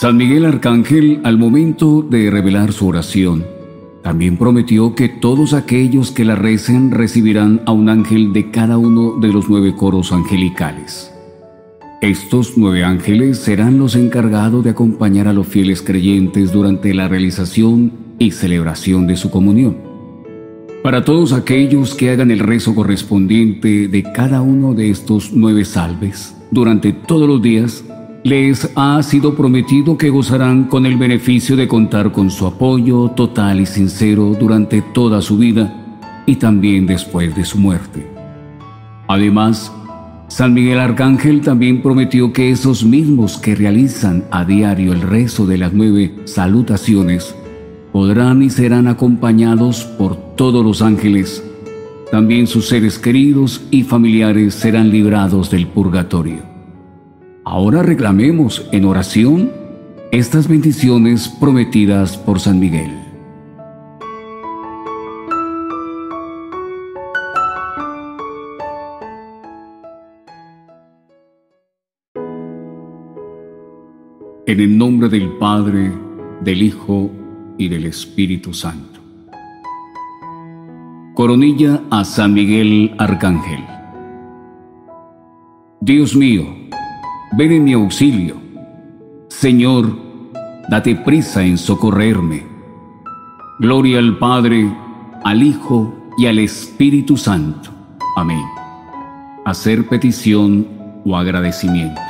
San Miguel Arcángel, al momento de revelar su oración, también prometió que todos aquellos que la recen recibirán a un ángel de cada uno de los nueve coros angelicales. Estos nueve ángeles serán los encargados de acompañar a los fieles creyentes durante la realización y celebración de su comunión. Para todos aquellos que hagan el rezo correspondiente de cada uno de estos nueve salves durante todos los días, les ha sido prometido que gozarán con el beneficio de contar con su apoyo total y sincero durante toda su vida y también después de su muerte. Además, San Miguel Arcángel también prometió que esos mismos que realizan a diario el rezo de las nueve salutaciones podrán y serán acompañados por todos los ángeles. También sus seres queridos y familiares serán librados del purgatorio. Ahora reclamemos en oración estas bendiciones prometidas por San Miguel. En el nombre del Padre, del Hijo y del Espíritu Santo. Coronilla a San Miguel Arcángel. Dios mío, ven en mi auxilio. Señor, date prisa en socorrerme. Gloria al Padre, al Hijo y al Espíritu Santo. Amén. Hacer petición o agradecimiento.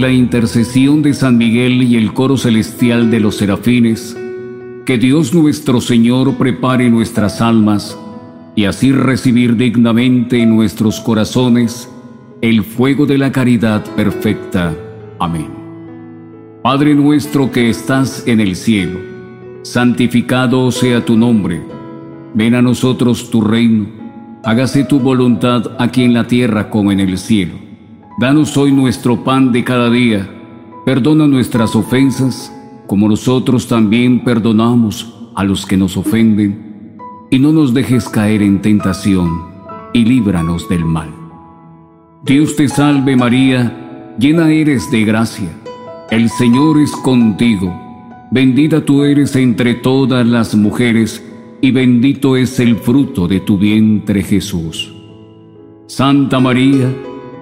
La intercesión de San Miguel y el coro celestial de los serafines, que Dios nuestro Señor prepare nuestras almas y así recibir dignamente en nuestros corazones el fuego de la caridad perfecta. Amén. Padre nuestro que estás en el cielo, santificado sea tu nombre, ven a nosotros tu reino, hágase tu voluntad aquí en la tierra como en el cielo. Danos hoy nuestro pan de cada día. Perdona nuestras ofensas, como nosotros también perdonamos a los que nos ofenden. Y no nos dejes caer en tentación, y líbranos del mal. Dios te salve María, llena eres de gracia. El Señor es contigo. Bendita tú eres entre todas las mujeres, y bendito es el fruto de tu vientre Jesús. Santa María,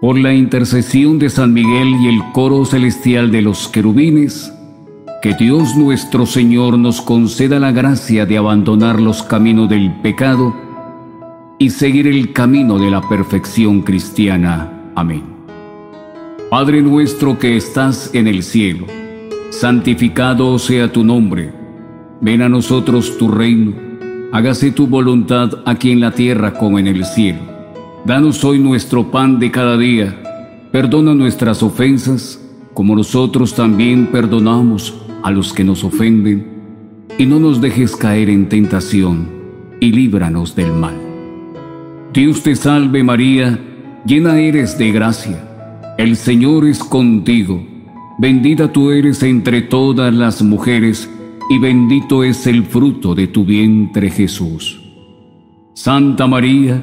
por la intercesión de San Miguel y el coro celestial de los querubines, que Dios nuestro Señor nos conceda la gracia de abandonar los caminos del pecado y seguir el camino de la perfección cristiana. Amén. Padre nuestro que estás en el cielo, santificado sea tu nombre, ven a nosotros tu reino, hágase tu voluntad aquí en la tierra como en el cielo. Danos hoy nuestro pan de cada día. Perdona nuestras ofensas, como nosotros también perdonamos a los que nos ofenden. Y no nos dejes caer en tentación, y líbranos del mal. Dios te salve María, llena eres de gracia. El Señor es contigo. Bendita tú eres entre todas las mujeres, y bendito es el fruto de tu vientre Jesús. Santa María,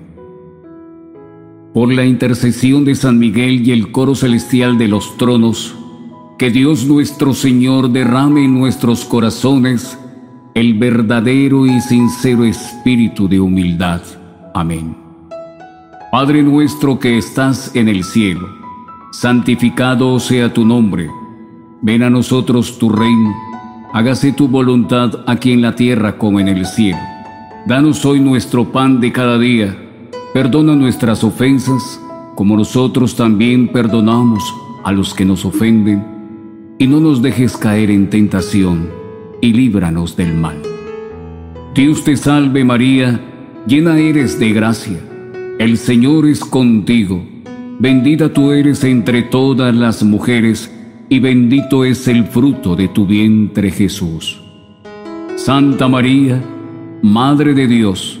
Por la intercesión de San Miguel y el coro celestial de los tronos, que Dios nuestro Señor derrame en nuestros corazones el verdadero y sincero espíritu de humildad. Amén. Padre nuestro que estás en el cielo, santificado sea tu nombre. Ven a nosotros tu reino. Hágase tu voluntad aquí en la tierra como en el cielo. Danos hoy nuestro pan de cada día. Perdona nuestras ofensas, como nosotros también perdonamos a los que nos ofenden. Y no nos dejes caer en tentación y líbranos del mal. Dios te salve María, llena eres de gracia, el Señor es contigo, bendita tú eres entre todas las mujeres, y bendito es el fruto de tu vientre Jesús. Santa María, Madre de Dios,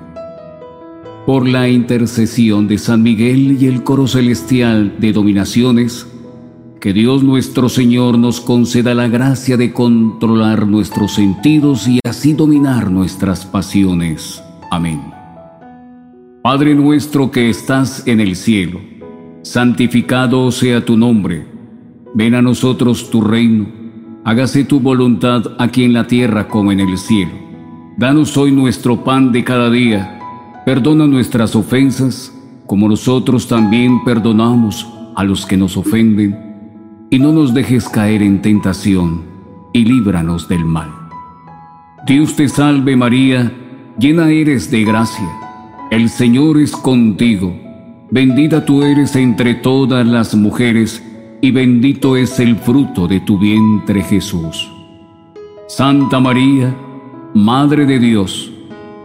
Por la intercesión de San Miguel y el coro celestial de dominaciones, que Dios nuestro Señor nos conceda la gracia de controlar nuestros sentidos y así dominar nuestras pasiones. Amén. Padre nuestro que estás en el cielo, santificado sea tu nombre. Ven a nosotros tu reino. Hágase tu voluntad aquí en la tierra como en el cielo. Danos hoy nuestro pan de cada día. Perdona nuestras ofensas, como nosotros también perdonamos a los que nos ofenden y no nos dejes caer en tentación, y líbranos del mal. Dios te salve María, llena eres de gracia, el Señor es contigo, bendita tú eres entre todas las mujeres, y bendito es el fruto de tu vientre Jesús. Santa María, Madre de Dios,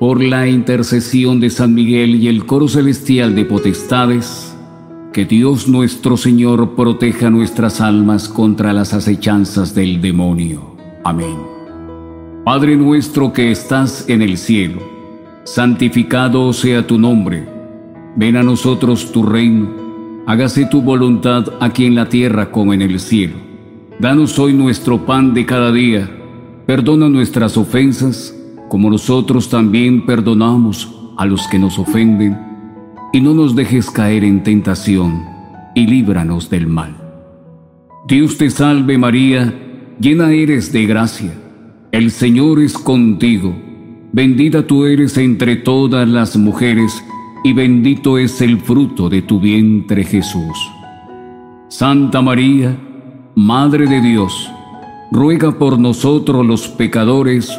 Por la intercesión de San Miguel y el coro celestial de potestades, que Dios nuestro Señor proteja nuestras almas contra las acechanzas del demonio. Amén. Padre nuestro que estás en el cielo, santificado sea tu nombre. Ven a nosotros tu reino hágase tu voluntad aquí en la tierra como en el cielo. Danos hoy nuestro pan de cada día. Perdona nuestras ofensas, como nosotros también perdonamos a los que nos ofenden. Y no nos dejes caer en tentación, y líbranos del mal. Dios te salve María, llena eres de gracia. El Señor es contigo. Bendita tú eres entre todas las mujeres, y bendito es el fruto de tu vientre Jesús. Santa María, Madre de Dios, ruega por nosotros los pecadores,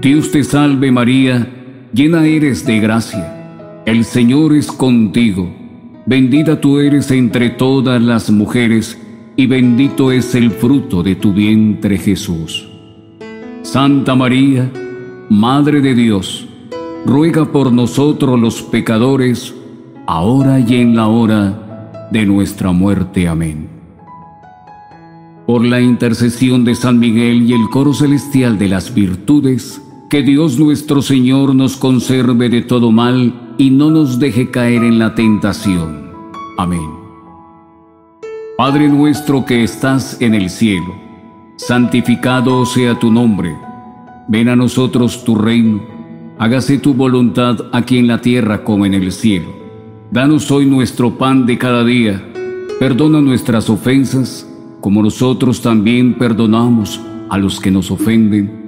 Dios te salve María, llena eres de gracia, el Señor es contigo, bendita tú eres entre todas las mujeres, y bendito es el fruto de tu vientre Jesús. Santa María, Madre de Dios, ruega por nosotros los pecadores, ahora y en la hora de nuestra muerte. Amén. Por la intercesión de San Miguel y el coro celestial de las virtudes, que Dios nuestro Señor nos conserve de todo mal y no nos deje caer en la tentación. Amén. Padre nuestro que estás en el cielo, santificado sea tu nombre. Ven a nosotros tu reino hágase tu voluntad aquí en la tierra como en el cielo. Danos hoy nuestro pan de cada día. Perdona nuestras ofensas, como nosotros también perdonamos a los que nos ofenden.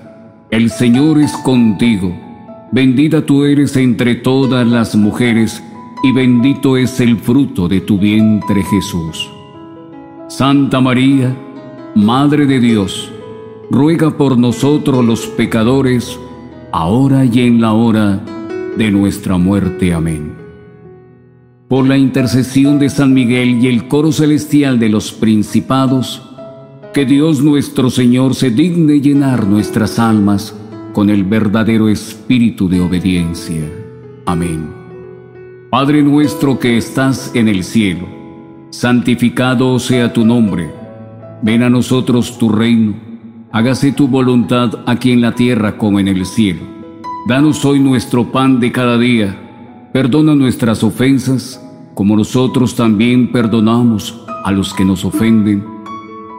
el Señor es contigo, bendita tú eres entre todas las mujeres, y bendito es el fruto de tu vientre Jesús. Santa María, Madre de Dios, ruega por nosotros los pecadores, ahora y en la hora de nuestra muerte. Amén. Por la intercesión de San Miguel y el coro celestial de los principados, que Dios nuestro Señor se digne llenar nuestras almas con el verdadero espíritu de obediencia. Amén. Padre nuestro que estás en el cielo, santificado sea tu nombre, ven a nosotros tu reino hágase tu voluntad aquí en la tierra como en el cielo. Danos hoy nuestro pan de cada día. Perdona nuestras ofensas, como nosotros también perdonamos a los que nos ofenden.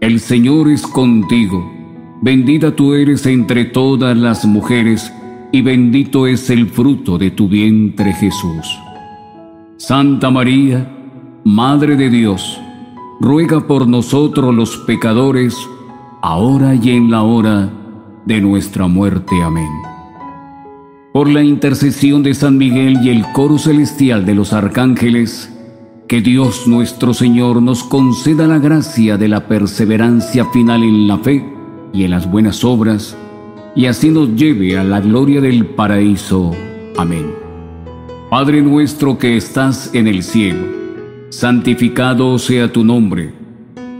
el Señor es contigo. Bendita tú eres entre todas las mujeres, y bendito es el fruto de tu vientre Jesús. Santa María, Madre de Dios, ruega por nosotros los pecadores, ahora y en la hora de nuestra muerte. Amén. Por la intercesión de San Miguel y el coro celestial de los arcángeles, que Dios nuestro Señor nos conceda la gracia de la perseverancia final en la fe y en las buenas obras, y así nos lleve a la gloria del paraíso. Amén. Padre nuestro que estás en el cielo, santificado sea tu nombre.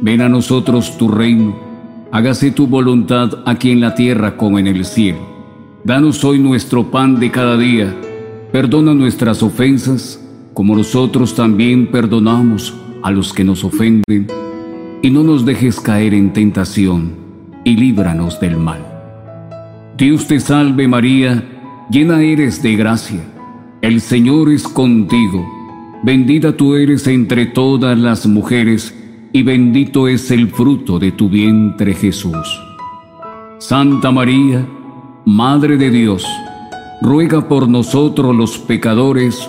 Ven a nosotros tu reino. Hágase tu voluntad aquí en la tierra como en el cielo. Danos hoy nuestro pan de cada día. Perdona nuestras ofensas, como nosotros también perdonamos a los que nos ofenden. Y no nos dejes caer en tentación, y líbranos del mal. Dios te salve María, llena eres de gracia el Señor es contigo, bendita tú eres entre todas las mujeres, y bendito es el fruto de tu vientre Jesús. Santa María, Madre de Dios, ruega por nosotros los pecadores,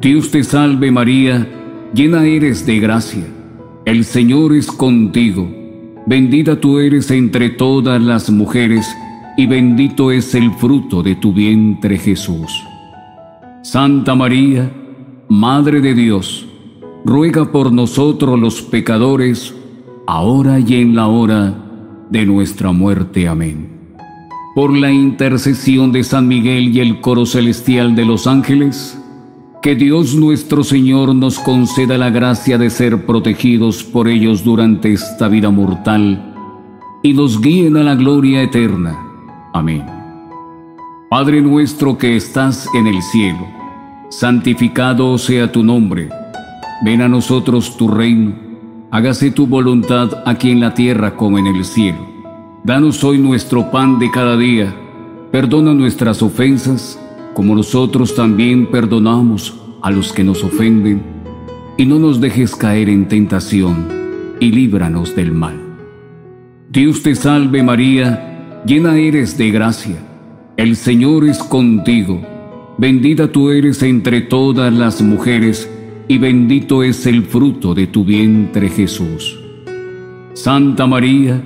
Dios te salve María, llena eres de gracia, el Señor es contigo, bendita tú eres entre todas las mujeres, y bendito es el fruto de tu vientre Jesús. Santa María, Madre de Dios, ruega por nosotros los pecadores, ahora y en la hora de nuestra muerte. Amén. Por la intercesión de San Miguel y el coro celestial de los ángeles, que Dios nuestro Señor nos conceda la gracia de ser protegidos por ellos durante esta vida mortal y nos guíen a la gloria eterna Amén. Padre nuestro que estás en el cielo, santificado sea tu nombre. Ven a nosotros tu reino. Hágase tu voluntad aquí en la tierra como en el cielo. Danos hoy nuestro pan de cada día. Perdona nuestras ofensas, como nosotros también perdonamos a los que nos ofenden. Y no nos dejes caer en tentación, y líbranos del mal. Dios te salve María, llena eres de gracia, el Señor es contigo, bendita tú eres entre todas las mujeres, y bendito es el fruto de tu vientre Jesús. Santa María,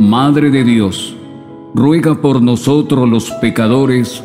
Madre de Dios, ruega por nosotros los pecadores,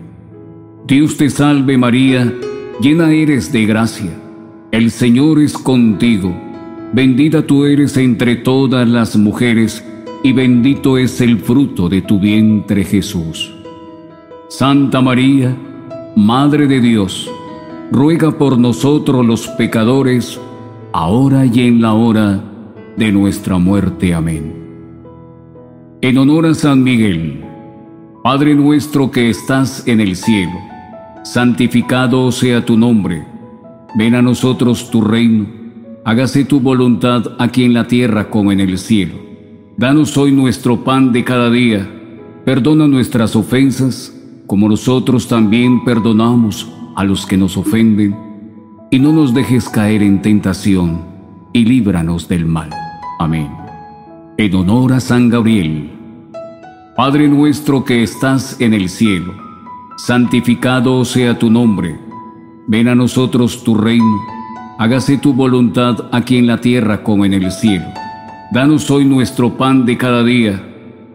Dios te salve María, llena eres de gracia, el Señor es contigo, bendita tú eres entre todas las mujeres, y bendito es el fruto de tu vientre Jesús. Santa María, Madre de Dios, ruega por nosotros los pecadores, ahora y en la hora de nuestra muerte. Amén. En honor a San Miguel, Padre nuestro que estás en el cielo, santificado sea tu nombre, ven a nosotros tu reino, hágase tu voluntad aquí en la tierra como en el cielo. Danos hoy nuestro pan de cada día. Perdona nuestras ofensas, como nosotros también perdonamos a los que nos ofenden. Y no nos dejes caer en tentación, y líbranos del mal. Amén. En honor a San Gabriel. Padre nuestro que estás en el cielo, santificado sea tu nombre. Ven a nosotros tu reino. Hágase tu voluntad aquí en la tierra como en el cielo. Danos hoy nuestro pan de cada día.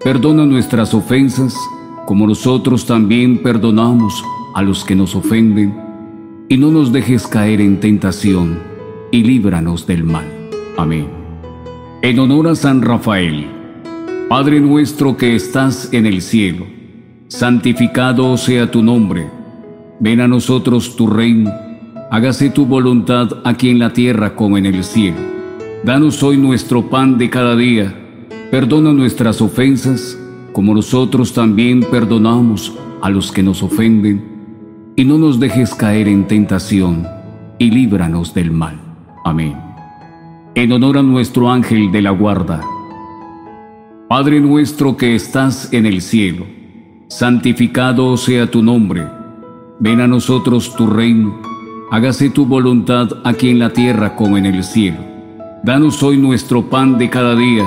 Perdona nuestras ofensas, como nosotros también perdonamos a los que nos ofenden, y no nos dejes caer en tentación, y líbranos del mal. Amén. En honor a San Rafael, Padre nuestro que estás en el cielo, santificado sea tu nombre, ven a nosotros tu reino, hágase tu voluntad aquí en la tierra como en el cielo. Danos hoy nuestro pan de cada día Perdona nuestras ofensas, como nosotros también perdonamos a los que nos ofenden, y no nos dejes caer en tentación, y líbranos del mal. Amén. En honor a nuestro ángel de la guarda. Padre nuestro que estás en el cielo, santificado sea tu nombre. Ven a nosotros tu reino, hágase tu voluntad aquí en la tierra como en el cielo. Danos hoy nuestro pan de cada día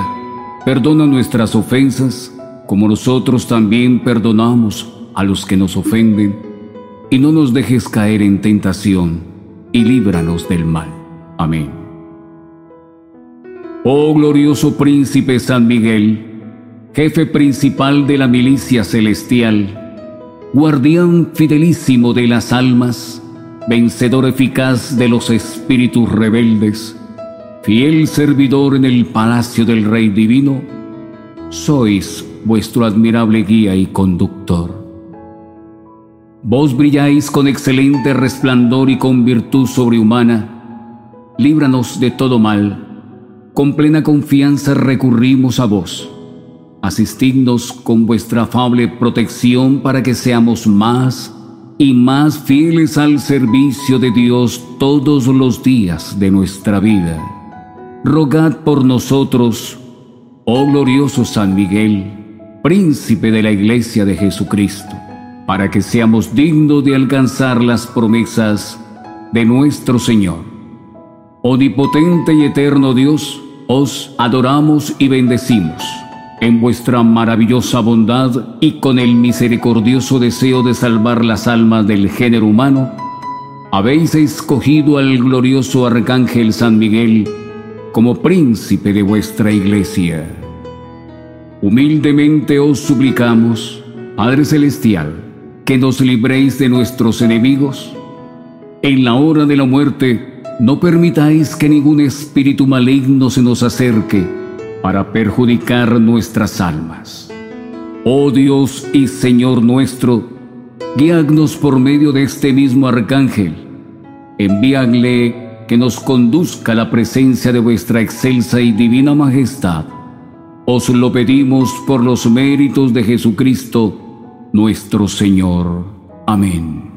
Perdona nuestras ofensas, como nosotros también perdonamos a los que nos ofenden, y no nos dejes caer en tentación, y líbranos del mal. Amén. Oh glorioso príncipe San Miguel, jefe principal de la milicia celestial, guardián fidelísimo de las almas, vencedor eficaz de los espíritus rebeldes, fiel servidor en el palacio del Rey Divino, sois vuestro admirable guía y conductor. Vos brilláis con excelente resplandor y con virtud sobrehumana, líbranos de todo mal. Con plena confianza recurrimos a vos. Asistidnos con vuestra afable protección para que seamos más y más fieles al servicio de Dios todos los días de nuestra vida rogad por nosotros, oh glorioso San Miguel, príncipe de la Iglesia de Jesucristo, para que seamos dignos de alcanzar las promesas de nuestro Señor. Omnipotente y eterno Dios, os adoramos y bendecimos. En vuestra maravillosa bondad y con el misericordioso deseo de salvar las almas del género humano, habéis escogido al glorioso Arcángel San Miguel como príncipe de vuestra iglesia. Humildemente os suplicamos, Padre Celestial, que nos libréis de nuestros enemigos. En la hora de la muerte, no permitáis que ningún espíritu maligno se nos acerque para perjudicar nuestras almas. Oh Dios y Señor nuestro, guíanos por medio de este mismo arcángel. Envíanle que nos conduzca a la presencia de vuestra excelsa y divina majestad. Os lo pedimos por los méritos de Jesucristo, nuestro Señor. Amén.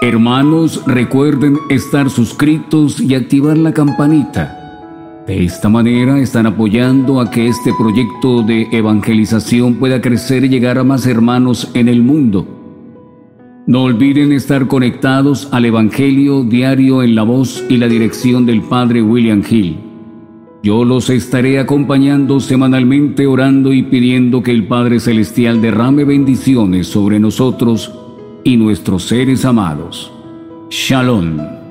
Hermanos, recuerden estar suscritos y activar la campanita. De esta manera están apoyando a que este proyecto de evangelización pueda crecer y llegar a más hermanos en el mundo. No olviden estar conectados al Evangelio diario en la voz y la dirección del Padre William Hill. Yo los estaré acompañando semanalmente orando y pidiendo que el Padre Celestial derrame bendiciones sobre nosotros y nuestros seres amados. Shalom.